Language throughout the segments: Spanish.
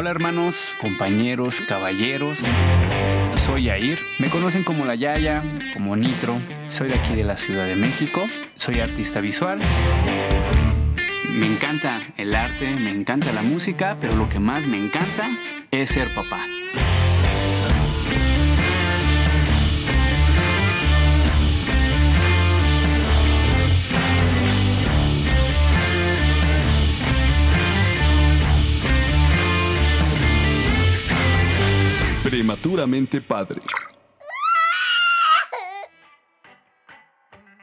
Hola hermanos, compañeros, caballeros. Soy Yair. Me conocen como La Yaya, como Nitro. Soy de aquí de la Ciudad de México. Soy artista visual. Me encanta el arte, me encanta la música, pero lo que más me encanta es ser papá. Prematuramente padre.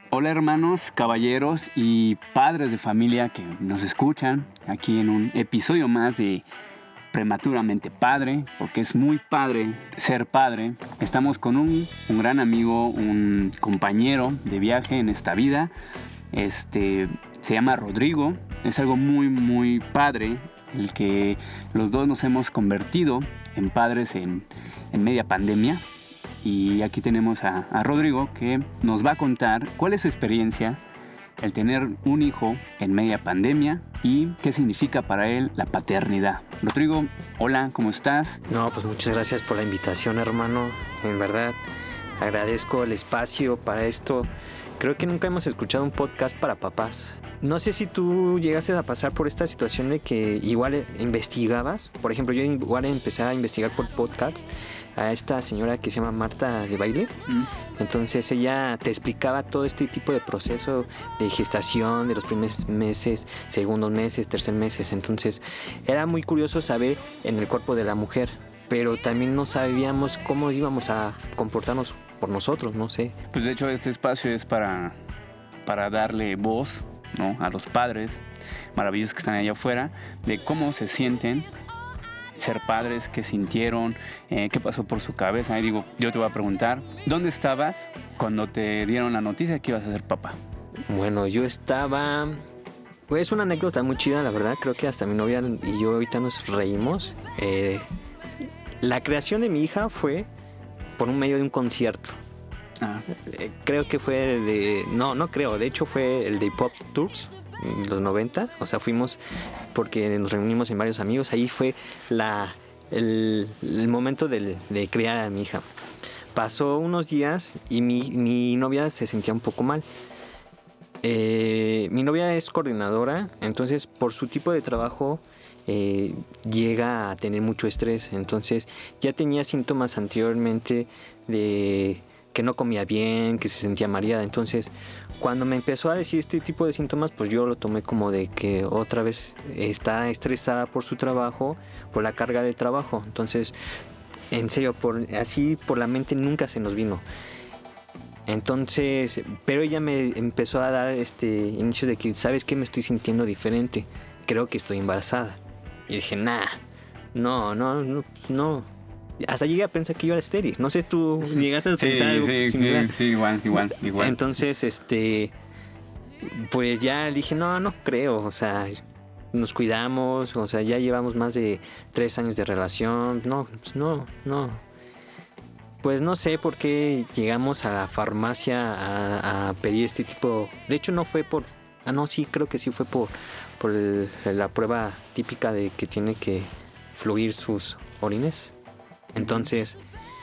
Hola hermanos, caballeros y padres de familia que nos escuchan aquí en un episodio más de Prematuramente Padre, porque es muy padre ser padre. Estamos con un, un gran amigo, un compañero de viaje en esta vida. Este se llama Rodrigo. Es algo muy, muy padre el que los dos nos hemos convertido en padres en, en media pandemia. Y aquí tenemos a, a Rodrigo que nos va a contar cuál es su experiencia el tener un hijo en media pandemia y qué significa para él la paternidad. Rodrigo, hola, ¿cómo estás? No, pues muchas gracias por la invitación, hermano. En verdad, agradezco el espacio para esto. Creo que nunca hemos escuchado un podcast para papás. No sé si tú llegaste a pasar por esta situación de que igual investigabas. Por ejemplo, yo igual empecé a investigar por podcasts a esta señora que se llama Marta de Baile. Mm. Entonces ella te explicaba todo este tipo de proceso de gestación, de los primeros meses, segundos meses, tercer meses. Entonces era muy curioso saber en el cuerpo de la mujer, pero también no sabíamos cómo íbamos a comportarnos por nosotros, no sé. Pues de hecho este espacio es para, para darle voz ¿no? a los padres maravillosos que están allá afuera de cómo se sienten ser padres, qué sintieron, eh, qué pasó por su cabeza. Y digo, yo te voy a preguntar, ¿dónde estabas cuando te dieron la noticia que ibas a ser papá? Bueno, yo estaba... Pues es una anécdota muy chida, la verdad. Creo que hasta mi novia y yo ahorita nos reímos. Eh, la creación de mi hija fue por un medio de un concierto. Ah, Eh, creo que fue de... No, no creo. De hecho fue el de Pop Tours en los 90. O sea, fuimos porque nos reunimos en varios amigos. Ahí fue la, el, el momento del- de criar a mi hija. Pasó unos días y mi, mi novia se sentía un poco mal. Eh, mi novia es coordinadora, entonces por su tipo de trabajo eh, llega a tener mucho estrés. Entonces ya tenía síntomas anteriormente de que no comía bien, que se sentía mareada. Entonces cuando me empezó a decir este tipo de síntomas, pues yo lo tomé como de que otra vez está estresada por su trabajo, por la carga de trabajo. Entonces, en serio, por, así por la mente nunca se nos vino. Entonces, pero ella me empezó a dar este inicio de que, ¿sabes qué? Me estoy sintiendo diferente. Creo que estoy embarazada. Y dije, nah, no, no, no, no. Hasta llegué a pensar que yo era estéril. No sé, tú llegaste a sí, pensar algo sí, similar. sí, sí, igual, igual, igual. Entonces, este, pues ya dije, no, no creo, o sea, nos cuidamos, o sea, ya llevamos más de tres años de relación, no, pues no, no. Pues no sé por qué llegamos a la farmacia a, a pedir este tipo, de hecho no fue por, ah, no, sí, creo que sí fue por, por el- la prueba típica de que tiene que fluir sus orines. Entonces,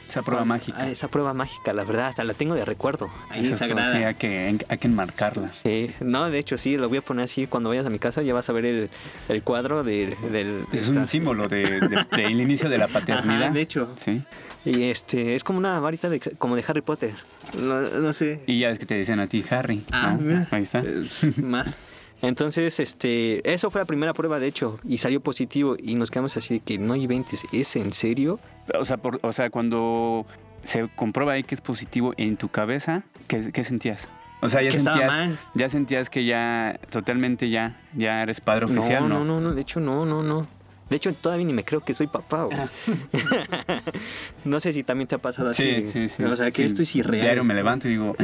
Esa prueba mágica. Ah, esa prueba mágica, la verdad, hasta la tengo de recuerdo. Ahí Esa sagrada. sí, hay que, hay que enmarcarla. Sí, no, de hecho sí, lo voy a poner así cuando vayas a mi casa, ya vas a ver el, el cuadro del... del Es esta- un símbolo de- de- del inicio de la paternidad. Ajá, de hecho. Sí. Y este, es como una varita de, como de Harry Potter. No, no sé. Y ya ves que te dicen a ti, Harry. Ah, ¿no? mira. Ahí está. Eh, Más. Entonces, este, eso fue la primera prueba, de hecho, y salió positivo y nos quedamos así de que no inventes, ¿es en serio? O sea, por- o sea, cuando se comprueba ahí que es positivo en tu cabeza, ¿qué, qué sentías? O sea, ya que sentías, ya sentías que ya totalmente ya, ya eres padre oficial, ¿no? no, no, no, de hecho no, no, no. De hecho, todavía ni me creo que soy papá. güey. no sé si también te ha pasado así. Sí, sí, sí. O sea, que Sí, esto es irreal. Diario me levanto y digo,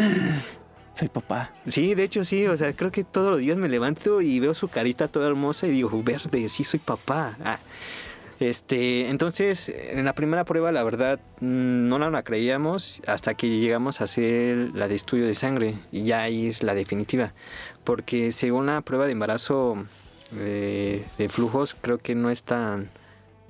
soy papá. Sí, de hecho sí, o sea, creo que todos los días me levanto y veo su carita toda hermosa y digo, verde, sí soy papá. Ah. Este, entonces, en la primera prueba, la verdad, mm, no la creíamos hasta que llegamos a hacer la de estudio de sangre y ya ahí es la definitiva. Porque según la prueba de embarazo de, de flujos, creo que no es tan,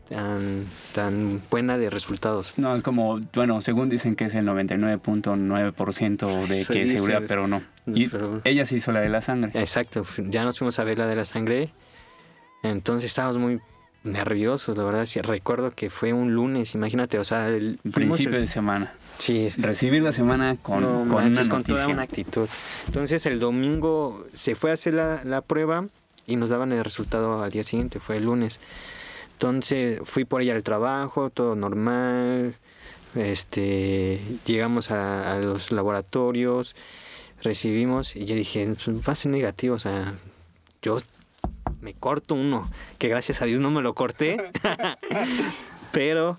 tan, tan buena de resultados. No, es como, bueno, según dicen que es el 99.9% de que dice, seguridad, es- pero no. Y pero- ella se hizo la de la sangre. Exacto, ya nos fuimos a ver la de la sangre. Entonces estábamos muy nerviosos, la verdad. Sí, recuerdo que fue un lunes, imagínate, o sea, el Principio el- de semana. Sí, Recibir la semana con, no con manches, una con toda una actitud. Entonces el domingo se fue a hacer la, la prueba y nos daban el resultado al día siguiente, fue el lunes. Entonces fui por ella al trabajo, todo normal. Este, llegamos a, a los laboratorios, recibimos y yo dije, "Pues, va a ser negativo, o sea, yo me corto uno, que gracias a Dios no me lo corté, pero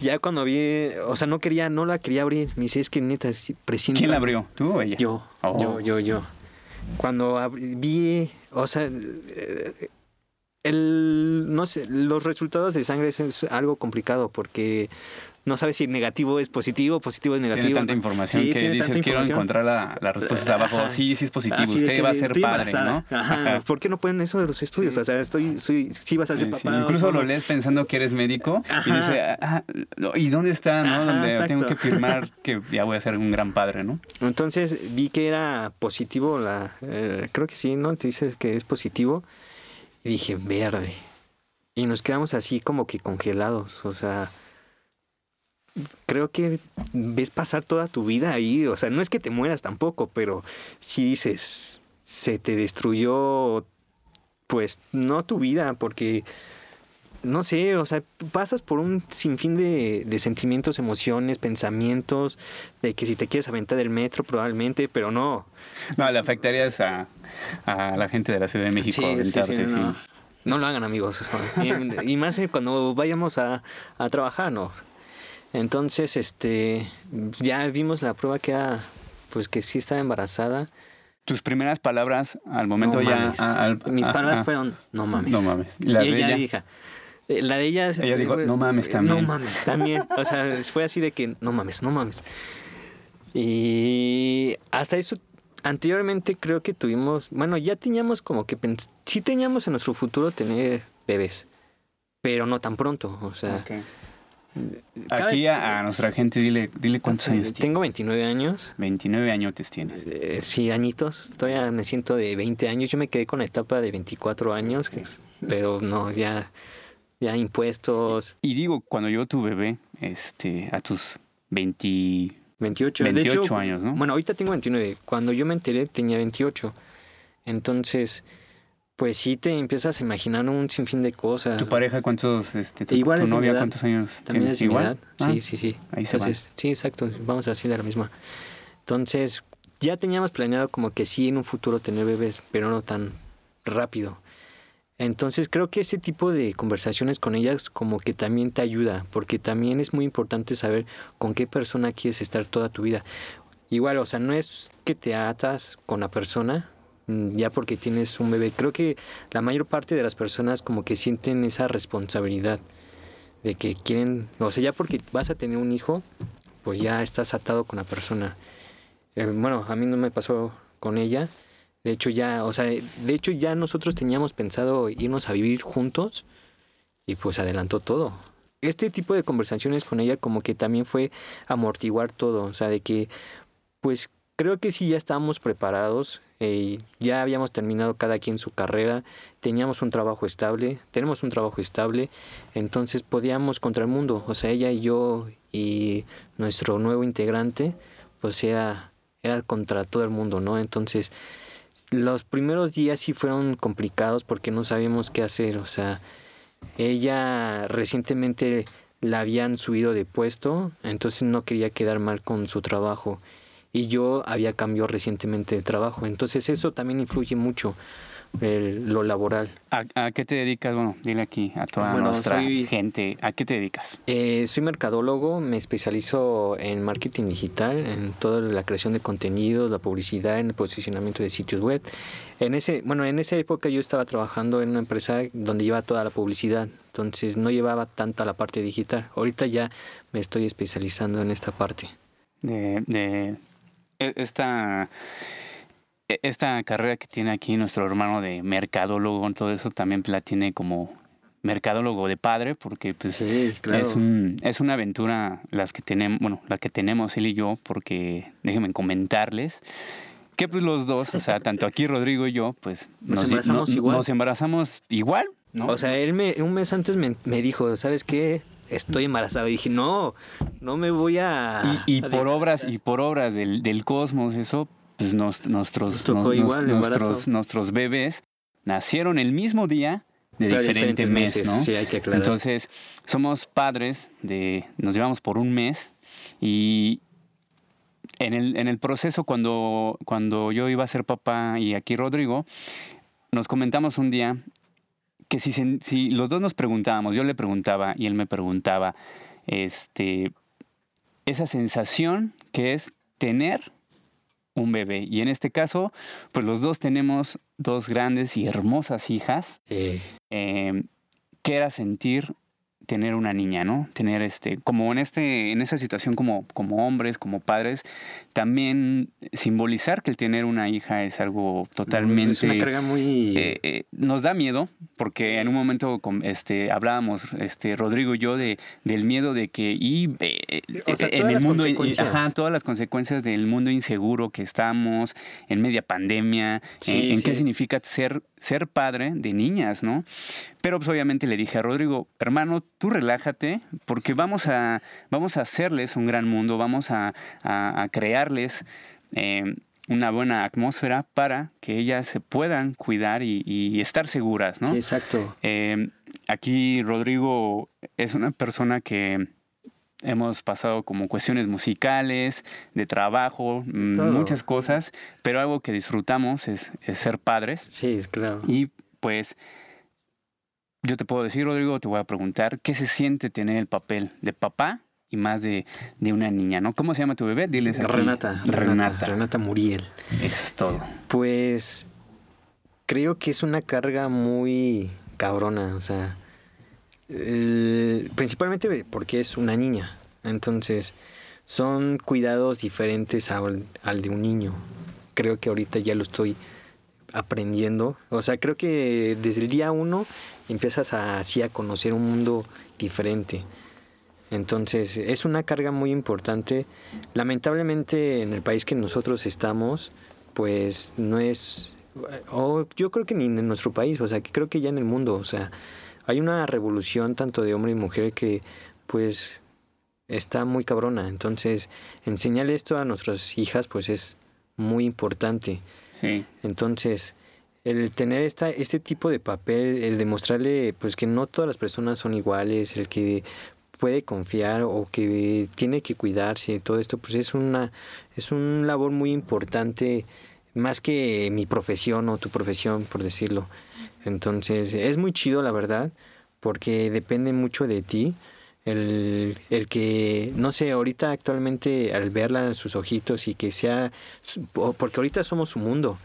ya cuando vi, o sea, no quería, no la quería abrir, me dice, es que neta, presiento ¿Quién la algo". abrió? ¿Tú o ella? Yo, Oh. yo, yo, yo. Cuando abrí- vi, o sea, eh, el, no sé, los resultados de sangre es, algo complicado porque no sabes si negativo es positivo, positivo es negativo. Tiene tanta información Sí, que dices, tanta quiero información. encontrar la, la respuesta abajo. Ajá. Sí, sí es positivo. Así Usted va a ser padre, embarazada. ¿no? Ajá. Ajá. ¿Por qué no ponen eso de los estudios? Sí. O sea, estoy, soy, sí vas a ser Sí, papá. Incluso lo lees pensando que eres médico y dices, ah, ¿y dónde está, no? Donde tengo exacto. que firmar que ya voy a ser un gran padre, ¿no? Entonces vi que era positivo, la, eh, creo que sí, ¿no? Te dices que es positivo. Y dije, verde. Y nos quedamos así como que congelados, o sea, creo que ves pasar toda tu vida ahí, o sea, no es que te mueras tampoco, pero si dices, se te destruyó, pues no tu vida, porque, no sé, o sea, pasas por un sinfín de, de sentimientos, emociones, pensamientos, de que si te quieres aventar del metro probablemente, pero no. No, le afectarías a, a la gente de la Ciudad de México Sí, aventarte, sí, no. sí. No lo hagan amigos. Y, y más eh, cuando vayamos a, a trabajar, ¿no? Entonces, este, ya vimos la prueba que era, pues que sí estaba embarazada. Tus primeras palabras al momento No ya... mames. a- al- Mis palabras fueron, no mames. No mames. ¿Y las y de ella, dijo, la de ella... Ella dijo, eh, "No mames, eh, también". No mames, también. O sea, fue así de que, no mames, no mames. Y hasta eso, anteriormente creo que tuvimos, bueno, ya teníamos como que, sí teníamos en nuestro futuro tener bebés, pero no tan pronto. O sea, Ok. cada- Aquí a, a nuestra gente dile, dile cuántos años tienes. tengo 29 años. 29 añotes tienes. Eh, sí, añitos. Todavía me siento de 20 años. Yo me quedé con la etapa de 24 años, pero no, ya, ya impuestos. Y digo, cuando yo tu bebé, este, a tus 20... 28, de 28 hecho, años, ¿no? Bueno, ahorita tengo 29. Cuando yo me enteré tenía 28. Entonces, pues sí te empiezas a imaginar un sinfín de cosas. ¿Tu pareja cuántos, este, tu, Igual tu es de mi novia edad. cuántos años También tiene? es ¿Igual? edad. Ah, Sí, sí, sí. ahí se van. Entonces, sí, exacto. Vamos a decir de la misma. Entonces, ya teníamos planeado como que sí en un futuro tener bebés, pero no tan rápido. Entonces creo que ese tipo de conversaciones con ellas como que también te ayuda, porque también es muy importante saber con qué persona quieres estar toda tu vida. Igual, o sea, no es que te atas con la persona mm, ya porque tienes un bebé. Creo que la mayor parte de las personas como que sienten esa responsabilidad de que quieren, o sea, ya porque vas a tener un hijo, pues ya estás atado con la persona. Eh, bueno, a mí no me pasó con ella. De hecho ya, o sea, de hecho ya nosotros teníamos pensado irnos a vivir juntos y pues adelantó todo. Este tipo de conversaciones con ella como que también fue amortiguar todo, o sea, de que pues creo que sí ya estábamos preparados, eh, ya habíamos terminado cada quien su carrera, teníamos un trabajo estable, tenemos un trabajo estable, entonces podíamos contra el mundo, o sea, ella y yo y nuestro nuevo integrante, pues era, era contra todo el mundo, ¿no? Entonces, los primeros días sí fueron complicados porque no sabíamos qué hacer, o sea, ella recientemente la habían subido de puesto, entonces no quería quedar mal con su trabajo y yo había cambiado recientemente de trabajo, entonces eso también influye mucho el- lo laboral. ¿A, a qué te dedicas? Bueno, dile aquí a toda Bueno, nuestra soy- gente. ¿A qué te dedicas? Eh, soy mercadólogo, me especializo en marketing digital, en toda la creación de contenidos, la publicidad, en el posicionamiento de sitios web. En ese, bueno, en esa época yo estaba trabajando en una empresa donde llevaba toda la publicidad, entonces no llevaba tanta la parte digital. Ahorita ya me estoy especializando en esta parte. De, de e- esta, esta carrera que tiene aquí nuestro hermano de mercadólogo, todo eso también la tiene como mercadólogo de padre, porque pues Sí, claro. es, un, es una aventura las que tenemos, bueno, la que tenemos él y yo, porque déjenme comentarles que pues los dos, o sea, tanto aquí Rodrigo y yo, pues Nos embarazamos no- igual. Nos embarazamos igual, ¿no? O sea, él me, un mes antes me, me dijo, ¿sabes qué? Estoy embarazado. Y dije, no, no me voy a... y, y a por dejar". obras y por obras del, del cosmos eso pues nos- nuestros Nos nos- nuestros bebés nacieron el mismo día de Pero diferentes, meses, ¿no? Sí, hay que aclarar. Entonces, somos padres de nos llevamos por un mes y en el, en el proceso cuando, cuando yo iba a ser papá y aquí Rodrigo, nos comentamos un día que si, se- si los dos nos preguntábamos, yo le preguntaba y él me preguntaba, este, esa sensación que es tener un bebé. Y en este caso, pues los dos tenemos dos grandes y hermosas hijas. Sí. eh, ¿Qué era sentir tener una niña, ¿no? Tener este, como en este, en esa situación como, como hombres, como padres, también simbolizar que el tener una hija es algo totalmente Es una carga muy... eh, eh, nos da miedo porque en un momento este, hablábamos este, Rodrigo y yo de, del miedo de que y, eh, O sea, en todas el las mundo y- consecuencias. ajá, todas las consecuencias del mundo inseguro que estamos en media pandemia Sí, en, en sí. qué significa ser ser padre de niñas no pero pues obviamente le dije a Rodrigo hermano tú relájate porque vamos a vamos a hacerles un gran mundo vamos a, a- a crearles eh, una buena atmósfera para que ellas se puedan cuidar y, y estar seguras, ¿no? Sí, exacto. Eh, aquí Rodrigo es una persona que hemos pasado como cuestiones musicales, de trabajo, mm, Todo. muchas cosas, pero algo que disfrutamos es, es ser padres. Sí, claro. Y pues yo te puedo decir, Rodrigo, te voy a preguntar, ¿qué se siente tener el papel de papá y más de, de una niña, ¿no? ¿Cómo se llama tu bebé? Diles aquí. Renata. Renata. Renata Muriel. Eso es todo. Pues creo que es una carga muy cabrona, o sea, el- principalmente porque es una niña, entonces son cuidados diferentes al, al de un niño. Creo que ahorita ya lo estoy aprendiendo, o sea, creo que desde el día uno empiezas a, así a conocer un mundo diferente. Entonces es una carga muy importante. Lamentablemente en el país que nosotros estamos, pues no es, o yo creo que ni en nuestro país, o sea, que creo que ya en el mundo, o sea, hay una revolución tanto de hombre y mujer que pues está muy cabrona. Entonces enseñarle esto a nuestras hijas pues es muy importante. Sí. Entonces, el tener esta, este tipo de papel, el demostrarle pues que no todas las personas son iguales, el que puede confiar o que tiene que cuidarse, todo esto, pues es una, es un labor muy importante, más que mi profesión o tu profesión, por decirlo. Entonces, es muy chido, la verdad, porque depende mucho de ti. El, el que, no sé, ahorita actualmente al verla en sus ojitos y que sea, porque ahorita somos su mundo,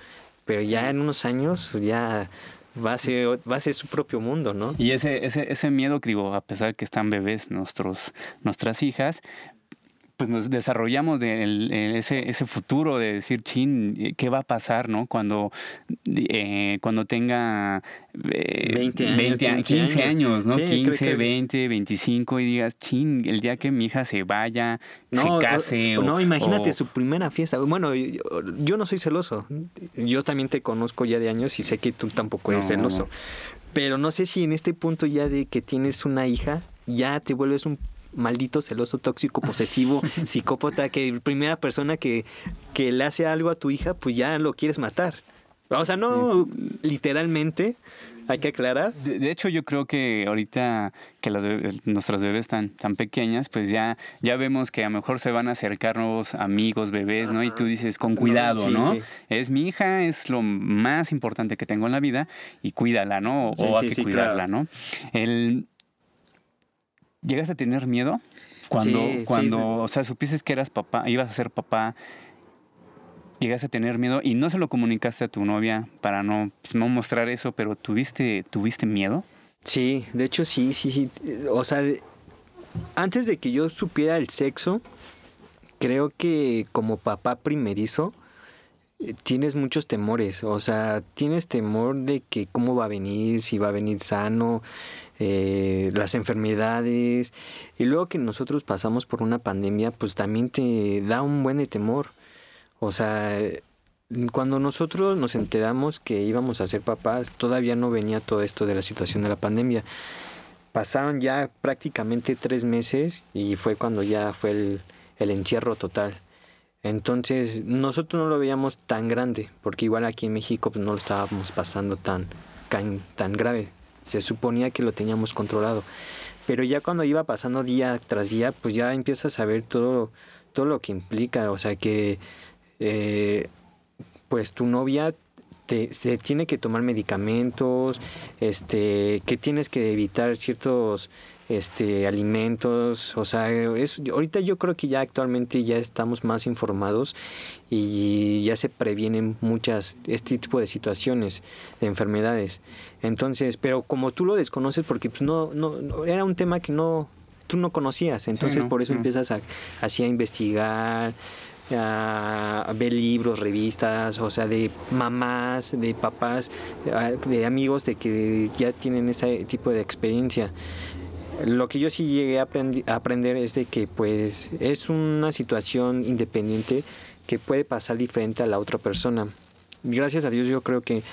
pero ya en unos años ya va a ser, va a ser su propio mundo, ¿no? Y ese, ese, ese miedo digo, a pesar de que están bebés nuestros, nuestras hijas, pues nos desarrollamos de el- ese, ese futuro de decir, chin, ¿qué va a pasar, no? Cuando, eh, cuando tenga eh, 20 años, 20 a- 15 15 años, ¿no? Sí, creo 15, que- 20, 25 y digas, chin, el día que mi hija se vaya, No, se case. o- o- no, imagínate o- su primera fiesta. Bueno, yo, yo no soy celoso. Yo también te conozco ya de años y sé que tú tampoco eres No. celoso. Pero no sé si en este punto ya de que tienes una hija, ya te vuelves un maldito celoso, tóxico, posesivo, psicópata, que la primera persona que, que le hace algo a tu hija, pues ya lo quieres matar. O sea, no literalmente, hay que aclarar. De, de hecho, yo creo que ahorita que las bebés- nuestras bebés están tan pequeñas, pues ya, ya vemos que a lo mejor se van a acercar nuevos amigos, bebés, ¿no? Y tú dices, con cuidado, Sí, ¿no? sí. Es mi hija, es lo más importante que tengo en la vida y cuídala, ¿no? O Sí, hay que cuidarla, claro. ¿no? El... ¿Llegaste a tener miedo? Cuando, Sí, sí. cuando, o sea, supiste que eras papá, ibas a ser papá, llegaste a tener miedo y no se lo comunicaste a tu novia para no, pues, no mostrar eso, pero tuviste, tuviste miedo. Sí, de hecho sí, sí, sí. O sea, antes de que yo supiera el sexo, creo que como papá primerizo, tienes muchos temores, o sea, tienes temor de que cómo va a venir, si va a venir sano, eh, las enfermedades, y luego que nosotros pasamos por una pandemia, pues también te da un buen de temor. O sea, cuando nosotros nos enteramos que íbamos a ser papás, todavía no venía todo esto de la situación de la pandemia. Pasaron ya prácticamente tres meses y fue cuando ya fue el, el encierro total. Entonces nosotros no lo veíamos tan grande, porque igual aquí en México pues, no lo estábamos pasando tan, tan, tan grave. Se suponía que lo teníamos controlado. Pero ya cuando iba pasando día tras día, pues ya empiezas a ver todo, todo lo que implica. O sea que eh, pues tu novia te, se tiene que tomar medicamentos, este, que tienes que evitar ciertos este, alimentos, o sea, es, ahorita yo creo que ya actualmente ya estamos más informados y ya se previenen muchas, este tipo de situaciones, de enfermedades. Entonces, pero como tú lo desconoces, porque pues no, no, era un tema que no, tú no conocías, entonces por eso empiezas a, así a investigar, a ver libros, revistas, o sea, de mamás, de papás, de amigos de que ya tienen este tipo de experiencia. Lo que yo sí llegué a, aprender es de que pues es una situación independiente que puede pasar diferente a la otra persona. Gracias a Dios yo creo que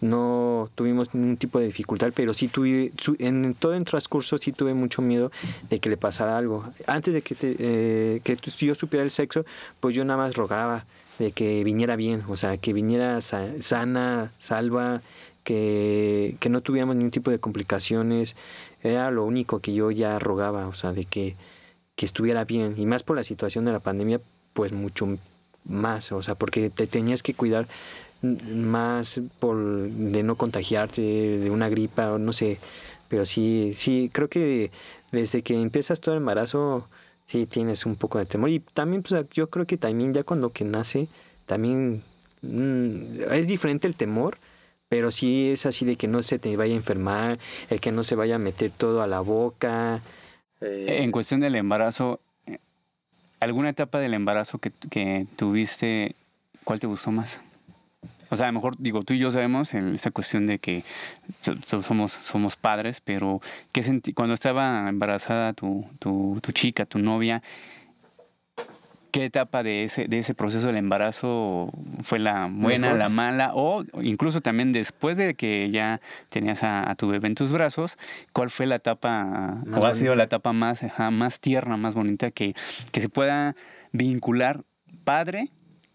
no tuvimos ningún tipo de dificultad, pero sí tuve, en todo el transcurso sí tuve mucho miedo de que le pasara algo. Antes de que, eh, que yo supiera el sexo, pues yo nada más rogaba de que viniera bien, o sea, que viniera sana, salva, que, que no tuviéramos ningún tipo de complicaciones. Era lo único que yo ya rogaba, o sea, de que, que estuviera bien. Y más por la situación de la pandemia, pues mucho más, o sea, porque te tenías que cuidar más por de no contagiarte de una gripa o no sé, pero sí, sí, creo que desde que empiezas todo el embarazo, sí tienes un poco de temor. Y también, pues yo creo que también ya cuando que nace, también mm, es diferente el temor, pero sí es así de que no se te vaya a enfermar, el que no se vaya a meter todo a la boca. Eh. En cuestión del embarazo, ¿alguna etapa del embarazo que, que tuviste, cuál te gustó más? O sea, a lo mejor, digo, tú y yo sabemos en esta cuestión de que somos, somos padres, pero ¿qué sentí? cuando estaba embarazada tu, tu, tu chica, tu novia, ¿Qué etapa de ese, de ese proceso del embarazo fue la buena, la mala? O incluso también después de que ya tenías a, tu bebé en tus brazos, ¿cuál fue la etapa, o ha sido la etapa más, más tierna, más bonita que, que se pueda vincular padre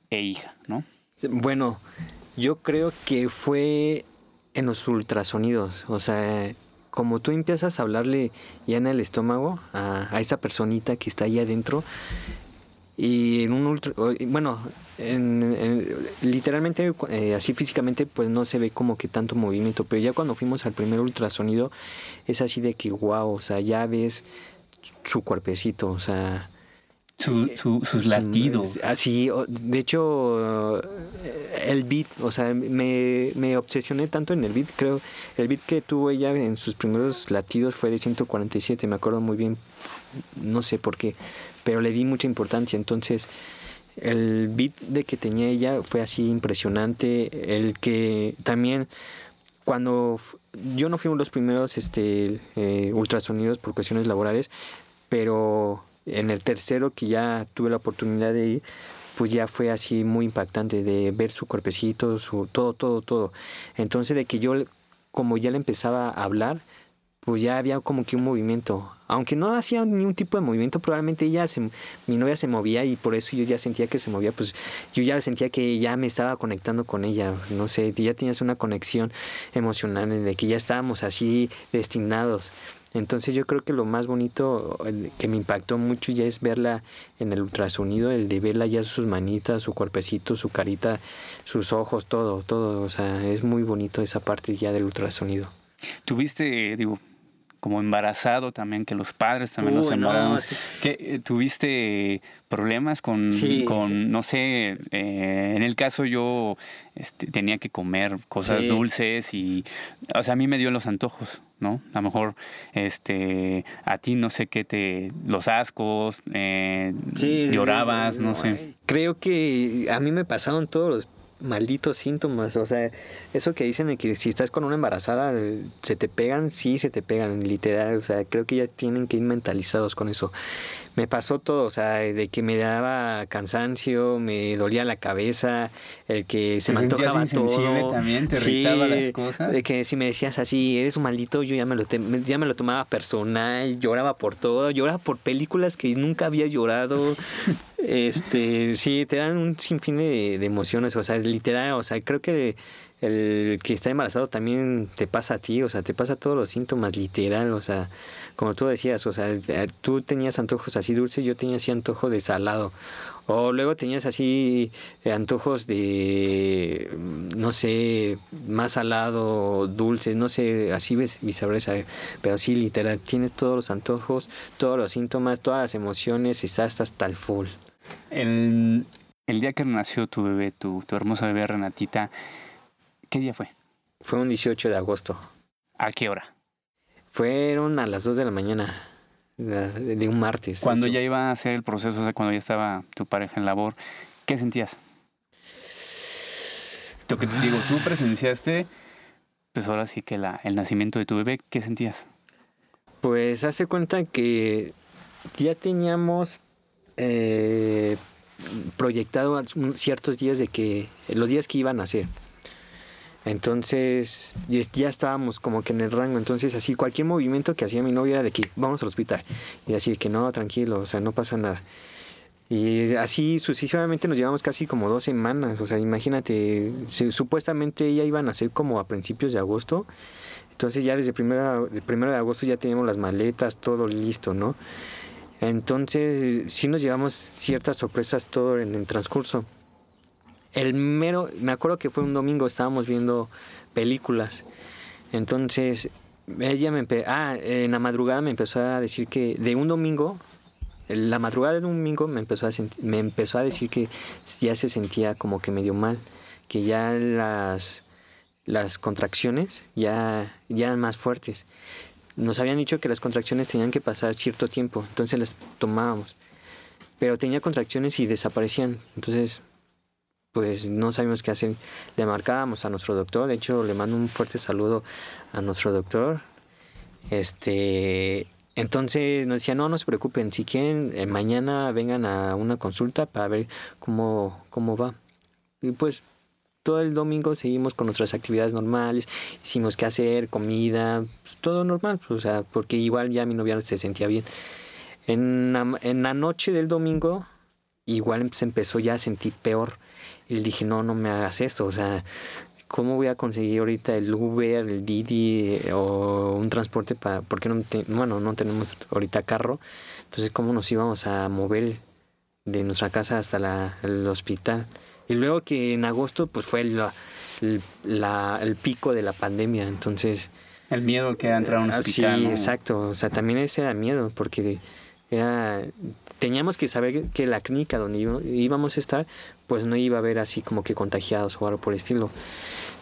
e hija, ¿no? Bueno, yo creo que fue en los ultrasonidos, o sea, como tú empiezas a hablarle ya en el estómago a, a esa personita que está ahí adentro, y en un ultra, bueno, en, literalmente eh, así físicamente pues no se ve como que tanto movimiento, pero ya cuando fuimos al primer ultrasonido es así de que wow, o sea, ya ves su cuerpecito, o sea, su, sus latidos. Así, de hecho, el beat, o sea, me, me, obsesioné tanto en el beat, creo, el beat que tuvo ella en sus primeros latidos fue de 147, me acuerdo muy bien, no sé por qué, pero le di mucha importancia. Entonces, el beat de que tenía ella fue así impresionante. El que también, cuando yo no fui uno de los primeros este, eh, ultrasonidos por cuestiones laborales, pero en el tercero que ya tuve la oportunidad de ir, pues ya fue así muy impactante de ver su cuerpecito, su todo, todo, todo. Entonces de que yo, como ya le empezaba a hablar, pues ya había como que un movimiento. Aunque no hacía ni un tipo de movimiento, probablemente ella, se, mi novia se movía y por eso yo ya sentía que se movía, pues yo ya sentía que ya me estaba conectando con ella, no sé, ya tenías una conexión emocional de que ya estábamos así destinados. Entonces yo creo que lo más bonito que me impactó mucho ya es verla en el ultrasonido, el de verla ya sus manitas, su cuerpecito, su carita, sus ojos, todo, todo. O sea, es muy bonito esa parte ya del ultrasonido. Tuviste, digo, como embarazado también, que los padres también nos embarazamos. que eh, ¿Tuviste problemas con, con no sé, eh, en el caso yo este, tenía que comer cosas dulces y, o sea, a mí me dio los antojos, ¿no? A lo mejor este, a ti no sé qué te, los ascos, eh, llorabas, no sé. Creo que a mí me pasaron todos los malditos síntomas. O sea, eso que dicen de que si estás con una embarazada se te pegan, sí se te pegan, literal. O sea, creo que ya tienen que ir mentalizados con eso. Me pasó todo, o sea, de que me daba cansancio, me dolía la cabeza, el que se me antojaba todo. también? ¿Te irritaba las cosas? De que si me decías así, eres un maldito, yo ya me lo, ya me lo tomaba personal, lloraba por todo, lloraba por películas que nunca había llorado. este, sí, te dan un sinfín de, de emociones, o sea, literal, o sea, creo que el que está embarazado también te pasa a ti, o sea, te pasa todos los síntomas, literal, o sea, como tú decías, o sea, eh, tú tenías antojos así dulces, yo tenía así antojo de salado, o luego tenías así eh, antojos de, no sé, más salado, dulce, no sé, así ves viceversa, pero sí, literal, tienes todos los antojos, todos los síntomas, todas las emociones, estás hasta el full. El, el día que nació tu bebé, tu, tu hermosa bebé Renatita, ¿Qué día fue? Fue un 18 de agosto. ¿A qué hora? Fueron a las 2 de la mañana de un martes. Cuando ya iba a hacer el proceso, o sea, cuando ya estaba tu pareja en labor, ¿qué sentías? Tú, que, digo, tú presenciaste, pues ahora sí que la, el nacimiento de tu bebé, ¿qué sentías? Pues hace cuenta que ya teníamos eh, proyectado ciertos días de que, los días que iban a nacer. Entonces ya estábamos como que en el rango. Entonces así cualquier movimiento que hacía mi novia era de que vamos al hospital. Y así que no, tranquilo, o sea, no pasa nada. Y así sucesivamente nos llevamos casi como dos semanas. O sea, imagínate, supuestamente ella iba a nacer como a principios de agosto. Entonces ya desde primero, primero de agosto ya teníamos las maletas, todo listo, ¿no? Entonces sí nos llevamos ciertas sorpresas todo en el transcurso el mero, me acuerdo que fue un domingo, estábamos viendo películas. Entonces, ella me ah, en la madrugada me empezó a decir que de un domingo, la madrugada de un domingo me empezó a me empezó a decir que ya se sentía como que medio mal, que ya las las contracciones ya, ya eran más fuertes. Nos habían dicho que las contracciones tenían que pasar cierto tiempo, entonces las tomábamos. Pero tenía contracciones y desaparecían. Entonces pues no sabíamos qué hacer. Le marcábamos a nuestro doctor, de hecho le mando un fuerte saludo a nuestro doctor. Este, entonces nos decía, no, no se preocupen, si quieren, eh, mañana vengan a una consulta para ver cómo, cómo va. Y pues todo el domingo seguimos con nuestras actividades normales, hicimos qué hacer, comida, pues, todo normal, pues, o sea, porque igual ya mi novia se sentía bien. En la, en la noche del domingo, igual se empezó ya a sentir peor y le dije, no, no me hagas esto, o sea, ¿cómo voy a conseguir ahorita el Uber, el Didi eh, o un transporte para, porque no, bueno, no tenemos ahorita carro, entonces cómo nos íbamos a mover de nuestra casa hasta la, el hospital? Y luego que en agosto pues fue la, la, el pico de la pandemia, entonces... El miedo que entrar a un ah, hospital. Sí, exacto, o sea, también ese era miedo, porque era teníamos que saber que la clínica donde íbamos a estar, pues no iba a haber así como que contagiados o algo por el estilo.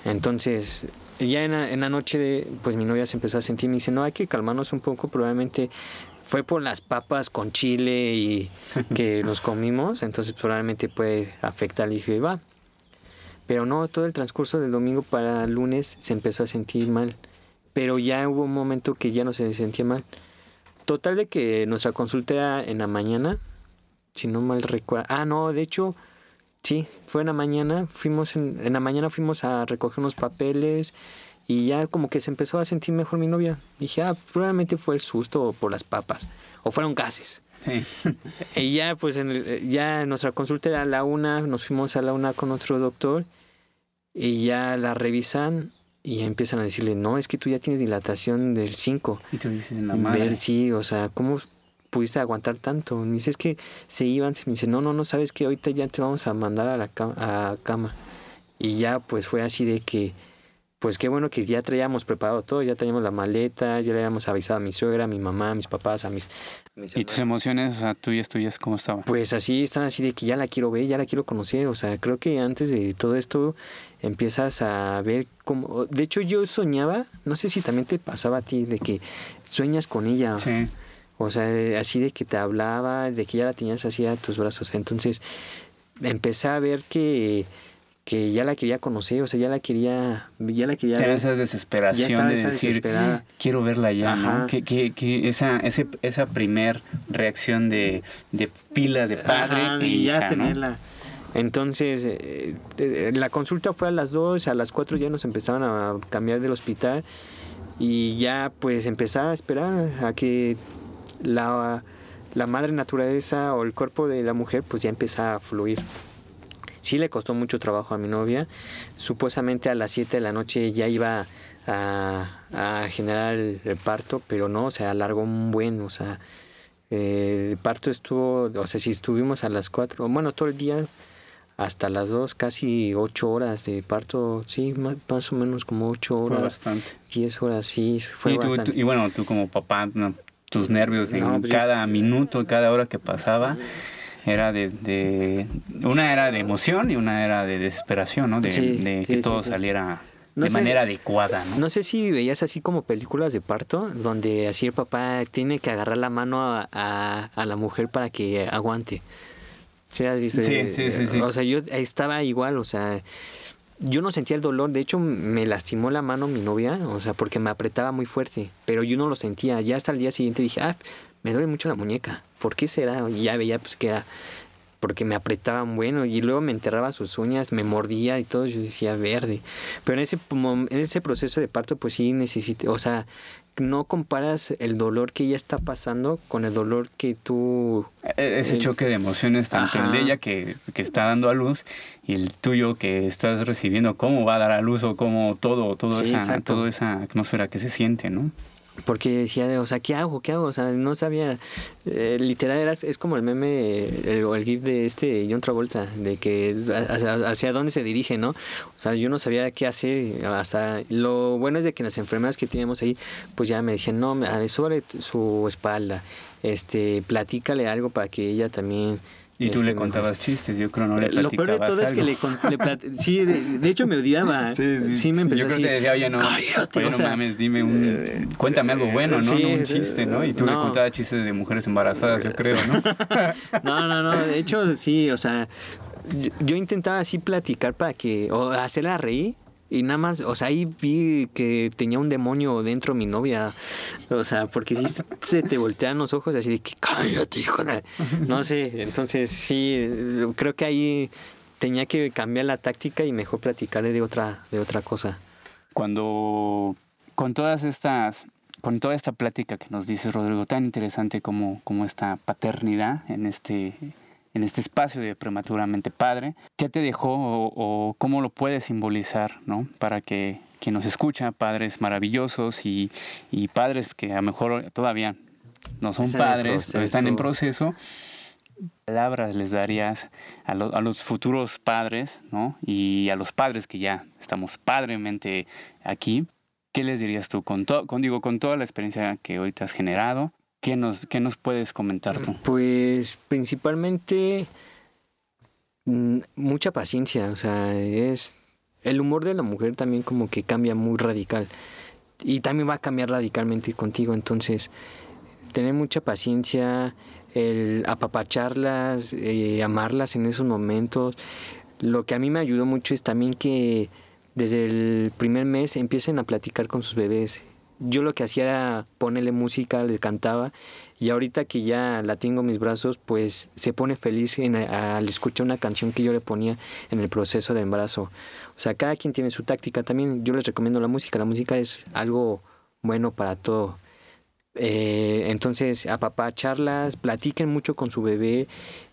Entonces, ya en la, en la noche, de, pues mi novia se empezó a sentir, me dice, no, hay que calmarnos un poco, probablemente fue por las papas con chile y que nos comimos, entonces probablemente puede afectar. Le dije, va. Pero no, todo el transcurso del domingo para el lunes se empezó a sentir mal. Pero ya hubo un momento que ya no se sentía mal. Total de que nuestra consulta era en la mañana, si no mal recuerdo. Ah, no, de hecho, sí, fue en la mañana. Fuimos en, en la mañana fuimos a recoger unos papeles y ya como que se empezó a sentir mejor mi novia. Dije, ah, probablemente fue el susto por las papas o fueron gases. Sí. y ya, pues, en ya nuestra consulta era a la una, nos fuimos a la una con otro doctor y ya la revisan y empiezan a decirle, no, es que tú ya tienes dilatación del 5. Y tú dices, la madre. sí, o sea, ¿cómo pudiste aguantar tanto? Me dice, es que se iban, me dice, no, no, no, sabes que ahorita ya te vamos a mandar a la a cama. Y ya, pues fue así de que pues qué bueno que ya traíamos preparado todo, ya teníamos la maleta, ya le habíamos avisado a mi suegra, a mi mamá, a mis papás, a mis... ¿Y tus emociones, o sea, tuyas, tuyas, cómo estaban? Pues así, están así de que ya la quiero ver, ya la quiero conocer, o sea, creo que antes de todo esto empiezas a ver cómo... De hecho, yo soñaba, no sé si también te pasaba a ti, de que sueñas con ella. Sí. O sea, así de que te hablaba, de que ya la tenías así a tus brazos. Entonces, empecé a ver que que ya la quería conocer, o sea, ya la quería, ya la quería Era esa desesperación de decir, quiero verla ya, ¿no? Que, que, que, esa, ese, esa primer reacción de, de pilas de padre y ya tenerla. Entonces, eh, eh, la consulta fue a las 2, a las 4 ya nos empezaban a cambiar del hospital y ya pues empezar a esperar a que la, la madre naturaleza o el cuerpo de la mujer pues ya empieza a fluir. Sí le costó mucho trabajo a mi novia. Supuestamente a las 7 de la noche ya iba a, generar el, parto, pero no, o sea, alargó un buen, o sea, eh, el parto estuvo, o sea, si estuvimos a las 4, bueno, todo el día hasta las 2, casi 8 horas de parto, sí, más, o menos como 8 horas. Fue bastante. 10 horas, sí, fue y, bastante. y bueno, tú como papá, tus nervios en pues cada minuto, cada hora que pasaba era de, una era de emoción y una era de desesperación, ¿no? De, que todo saliera de manera adecuada, ¿no? No sé si veías así como películas de parto, donde así el papá tiene que agarrar la mano a, la mujer para que aguante. ¿Sí, sí, sí, sí, O sea, yo estaba igual, o sea, yo no sentía el dolor, de hecho me lastimó la mano mi novia, o sea, porque me apretaba muy fuerte, pero yo no lo sentía. Ya hasta el día siguiente dije, ah, me duele mucho la muñeca. ¿Por qué será? Y ya veía pues que era porque me apretaban bueno y luego me enterraba sus uñas, me mordía y todo, yo decía verde. Pero en ese, en ese proceso de parto pues sí necesité, o sea, no comparas el dolor que ella está pasando con el dolor que tú... E-, ese choque de emociones, tanto el de ella que, que, está dando a luz y el tuyo que estás recibiendo, cómo va a dar a luz o cómo todo, todo esa, toda esa atmósfera que se siente, ¿no? Porque decía, de, o sea, ¿qué hago? ¿Qué hago? O sea, no sabía. Eh, literal, era, es como el meme, el, el gif de este John Travolta, de que hacia, dónde se dirige, ¿no? O sea, yo no sabía qué hacer. Hasta lo bueno es de que las enfermeras que teníamos ahí, pues ya me decían, no, sobre su espalda, este, platícale algo para que ella también y tú le este, contabas chistes, yo creo no le Lo peor de todo es que le, le Sí, de, hecho me odiaba. Sí, sí. sí me empezó Yo creo que decía, oye, no, Cállate, oye, no mames, dime un... Eh, cuéntame algo bueno, ¿no? no un chiste, ¿no? Y tú le contabas chistes de mujeres embarazadas, yo creo, ¿no? no, no, no. De hecho, sí, o sea, yo, yo intentaba así platicar para que... O hacerla reír y nada más, o sea, ahí vi que tenía un demonio dentro mi novia. O sea, porque si se te voltean los ojos así de que cállate, hijo No sé, entonces sí, creo que ahí tenía que cambiar la táctica y mejor platicarle de otra, de otra cosa. Cuando con todas estas, con toda esta plática que nos dice Rodrigo, tan interesante como, como esta paternidad en este en este espacio de prematuramente padre. ¿Qué te dejó o, cómo lo puedes simbolizar, ¿no? Para que quien nos escucha, padres maravillosos y, padres que a lo mejor todavía no son padres, pero están en proceso, palabras les darías a, los futuros padres, ¿no? Y a los padres que ya estamos padremente aquí, ¿qué les dirías tú con, con, digo, con toda la experiencia que hoy te has generado? ¿Qué nos, nos puedes comentar tú? Pues principalmente mm, mucha paciencia, o sea, es el humor de la mujer también como que cambia muy radical y también va a cambiar radicalmente contigo, entonces tener mucha paciencia, el apapacharlas, eh, amarlas en esos momentos. Lo que a mí me ayudó mucho es también que desde el primer mes empiecen a platicar con sus bebés yo lo que hacía era ponerle música, le cantaba y ahorita que ya la tengo en mis brazos, pues se pone feliz en, al escuchar una canción que yo le ponía en el proceso de embarazo. O sea, cada quien tiene su táctica. También yo les recomiendo la música. La música es algo bueno para todo. Eh, entonces, a papá charlas, platiquen mucho con su bebé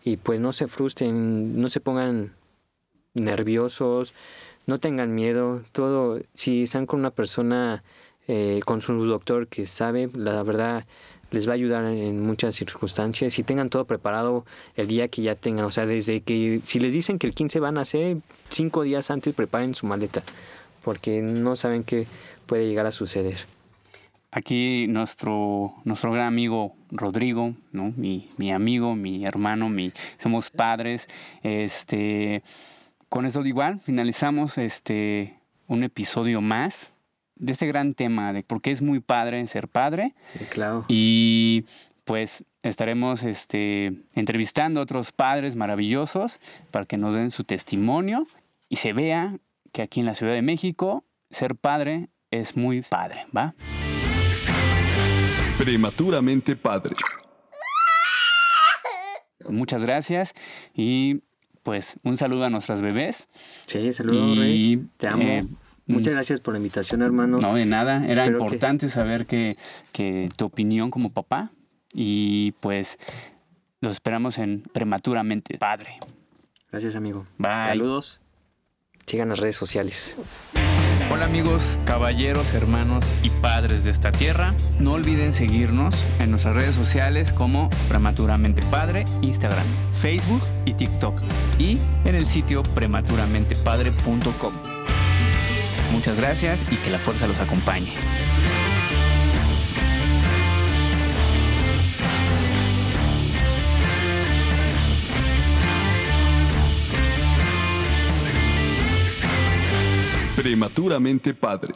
y pues no se frustren, no se pongan nerviosos, no tengan miedo. Todo, si están con una persona eh, con su doctor que sabe, la verdad les va a ayudar en muchas circunstancias y tengan todo preparado el día que ya tengan, o sea, desde que si les dicen que el 15 van a hacer, cinco días antes preparen su maleta, porque no saben qué puede llegar a suceder. Aquí nuestro, nuestro gran amigo Rodrigo, ¿no? mi, mi amigo, mi hermano, mi, somos padres. Este, con eso igual finalizamos este, un episodio más de este gran tema de por qué es muy padre ser padre. Sí, claro. Y pues estaremos este, entrevistando a otros padres maravillosos para que nos den su testimonio y se vea que aquí en la Ciudad de México ser padre es muy padre, ¿va? Prematuramente padre. Muchas gracias y pues un saludo a nuestras bebés. Sí, saludos, Y, Rey. Te amo. eh, Muchas mm, gracias por la invitación, hermano. No, de nada. Era Espero que- importante saber que, que tu opinión como papá y pues los esperamos en prematuramente padre. Gracias, amigo. Bye. Saludos. Sigan las redes sociales. Hola amigos, caballeros, hermanos y padres de esta tierra. No olviden seguirnos en nuestras redes sociales como Prematuramente Padre, Instagram, Facebook y TikTok. Y en el sitio prematuramentepadre.com. Muchas gracias y que la fuerza los acompañe. Prematuramente padre.